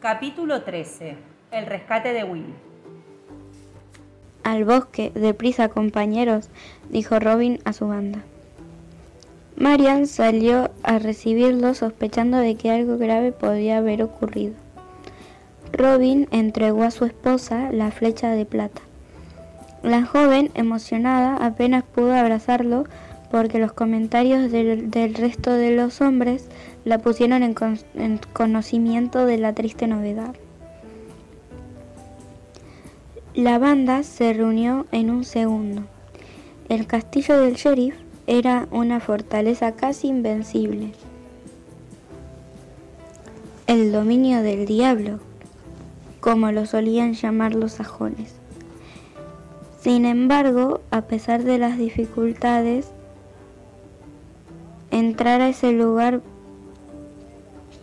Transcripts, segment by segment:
Capítulo 13. El rescate de Will. Al bosque, deprisa compañeros, dijo Robin a su banda. Marian salió a recibirlo sospechando de que algo grave podía haber ocurrido. Robin entregó a su esposa la flecha de plata. La joven, emocionada, apenas pudo abrazarlo porque los comentarios del, resto de los hombres la pusieron en, en conocimiento de la triste novedad. La banda se reunió en un segundo. El castillo del sheriff era una fortaleza casi invencible. El dominio del diablo, como lo solían llamar los sajones. Sin embargo, a pesar de las dificultades, entrar a ese lugar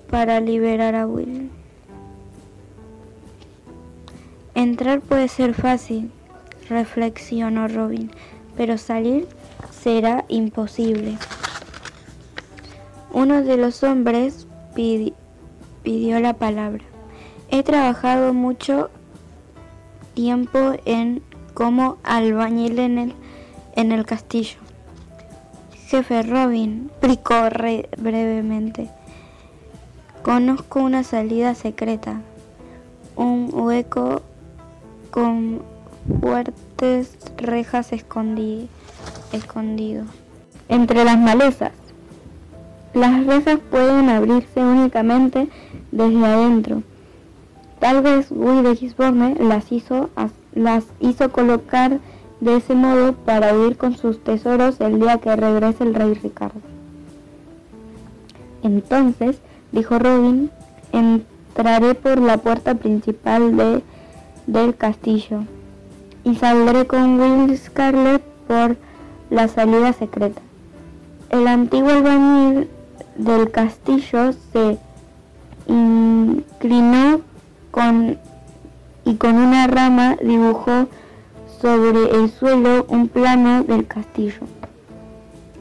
para liberar a Will. Entrar puede ser fácil, reflexionó Robin, pero salir será imposible. Uno de los hombres pidió la palabra. He trabajado mucho tiempo en como albañil en el, en el castillo. Jefe Robin, explicó brevemente. Conozco una salida secreta, un hueco con fuertes rejas escondido entre las malezas. Las rejas pueden abrirse únicamente desde adentro. Tal vez Will de Gisborne las hizo colocar de ese modo para huir con sus tesoros el día que regrese el rey Ricardo. Entonces, dijo Robin, entraré por la puerta principal de, del castillo y saldré con Will Scarlet por la salida secreta. El antiguo albañil del castillo se inclinó con, y con una rama dibujó sobre el suelo un plano del castillo,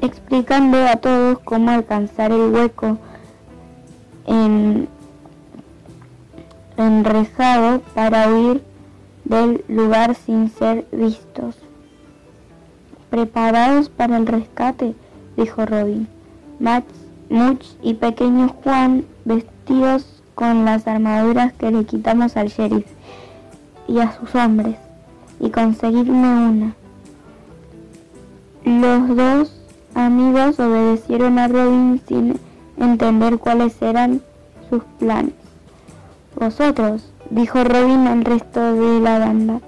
explicando a todos cómo alcanzar el hueco en, enrejado para huir del lugar sin ser vistos. ¿Preparados para el rescate? dijo Robin. Max, Much y pequeño Juan, vestidos con las armaduras que le quitamos al sheriff y a sus hombres, y conseguirme una. Los dos amigos obedecieron a Robin sin entender cuáles eran sus planes. Vosotros, dijo Robin al resto de la banda,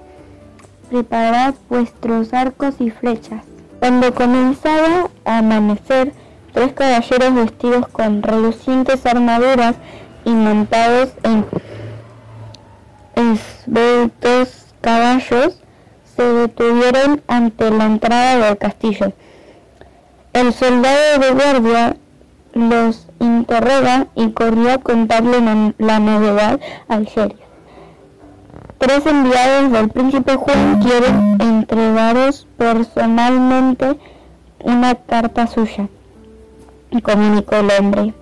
preparad vuestros arcos y flechas. Cuando comenzaba a amanecer, tres caballeros vestidos con relucientes armaduras y montados en esbeltos caballos se detuvieron ante la entrada del castillo. El soldado de guardia los interroga y corrió a contarle la novedad al sheriff. Tres enviados del príncipe Juan quieren entregaros personalmente una carta suya, comunicó el hombre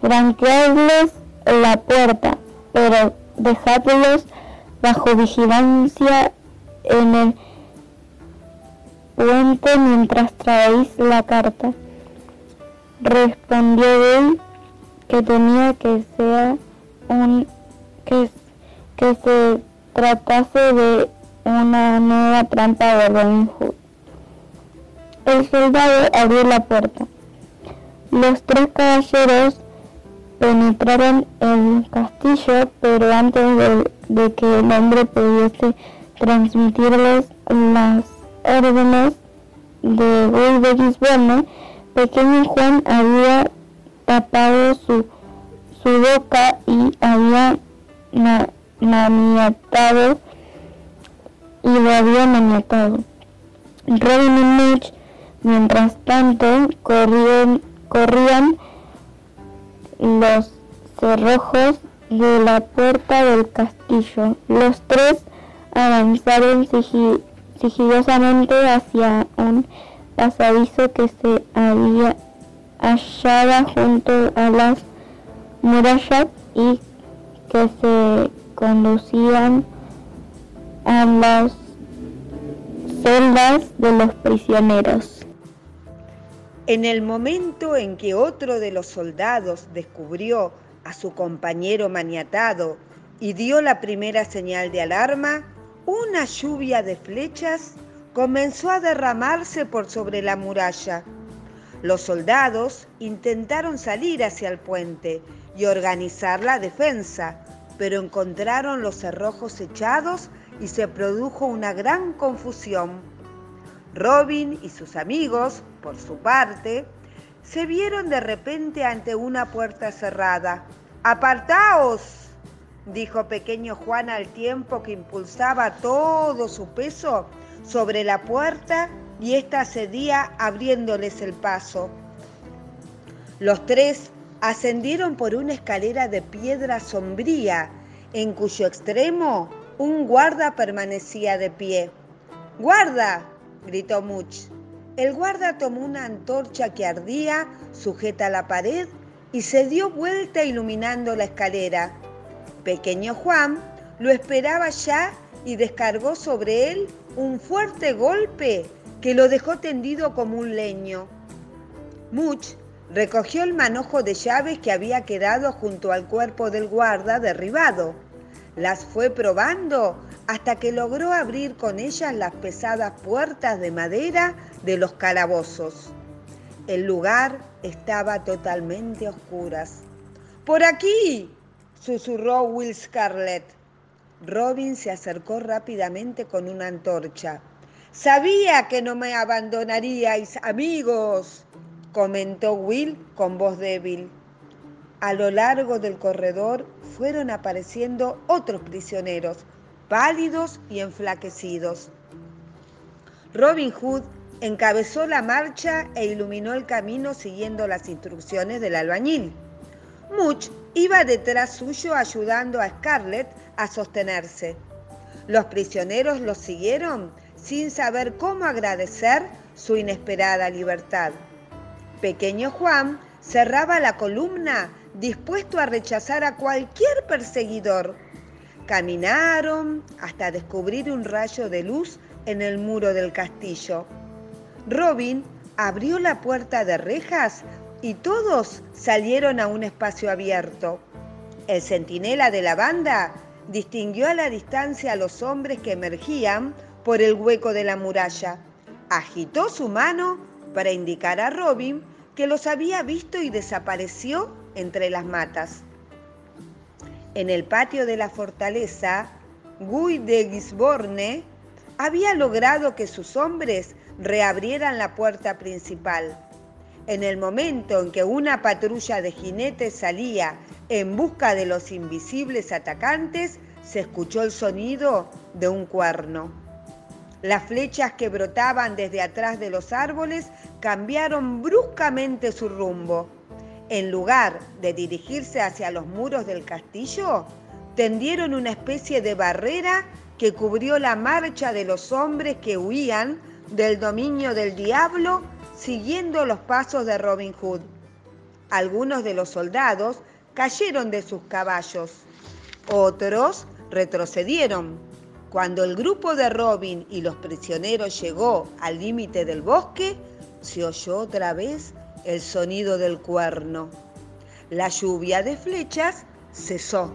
franqueadles la puerta, pero dejadlos bajo vigilancia en el puente mientras traéis la carta. Respondió él que tenía que sea un que, que se tratase de una nueva trampa de Robin Hood. El soldado abrió la puerta. Los tres caballeros penetraron el castillo, pero antes de, que el hombre pudiese transmitirles las órdenes de Will de Gisborne, pequeño Juan había tapado su, su boca y había maniatado y lo había maniatado. Robin y Mitch, mientras tanto, corrían, corrían los cerrojos de la puerta del castillo. Los tres avanzaron sigilosamente hacia un pasadizo que se había hallaba junto a las murallas y que se conducían a las celdas de los prisioneros. En el momento en que otro de los soldados descubrió a su compañero maniatado y dio la primera señal de alarma, una lluvia de flechas comenzó a derramarse por sobre la muralla. Los soldados intentaron salir hacia el puente y organizar la defensa, pero encontraron los cerrojos echados y se produjo una gran confusión. Robin y sus amigos, por su parte, se vieron de repente ante una puerta cerrada. ¡Apartaos! dijo pequeño Juan al tiempo que impulsaba todo su peso sobre la puerta y ésta cedía abriéndoles el paso. Los tres ascendieron por una escalera de piedra sombría, en cuyo extremo un guarda permanecía de pie. ¡Guarda! gritó Much. El guarda tomó una antorcha que ardía, sujeta a la pared, y se dio vuelta iluminando la escalera. Pequeño Juan lo esperaba ya y descargó sobre él un fuerte golpe que lo dejó tendido como un leño. Much recogió el manojo de llaves que había quedado junto al cuerpo del guarda derribado. Las fue probando hasta que logró abrir con ellas las pesadas puertas de madera de los calabozos. El lugar estaba totalmente oscuras. ¡Por aquí! susurró Will Scarlett. Robin se acercó rápidamente con una antorcha. Sabía que no me abandonaríais, amigos, comentó Will con voz débil. A lo largo del corredor fueron apareciendo otros prisioneros, pálidos y enflaquecidos. Robin Hood encabezó la marcha e iluminó el camino siguiendo las instrucciones del albañil. Much iba detrás suyo ayudando a Scarlett a sostenerse. Los prisioneros lo siguieron sin saber cómo agradecer su inesperada libertad. Pequeño Juan cerraba la columna dispuesto a rechazar a cualquier perseguidor. Caminaron hasta descubrir un rayo de luz en el muro del castillo. Robin abrió la puerta de rejas y todos salieron a un espacio abierto. El centinela de la banda distinguió a la distancia a los hombres que emergían por el hueco de la muralla. Agitó su mano para indicar a Robin que los había visto y desapareció entre las matas. En el patio de la fortaleza, Guy de Gisborne había logrado que sus hombres reabrieran la puerta principal. En el momento en que una patrulla de jinetes salía en busca de los invisibles atacantes, se escuchó el sonido de un cuerno. Las flechas que brotaban desde atrás de los árboles cambiaron bruscamente su rumbo. En lugar de dirigirse hacia los muros del castillo, tendieron una especie de barrera que cubrió la marcha de los hombres que huían del dominio del diablo siguiendo los pasos de Robin Hood. Algunos de los soldados cayeron de sus caballos, otros retrocedieron. Cuando el grupo de Robin y los prisioneros llegó al límite del bosque, se oyó otra vez el sonido del cuerno. La lluvia de flechas cesó.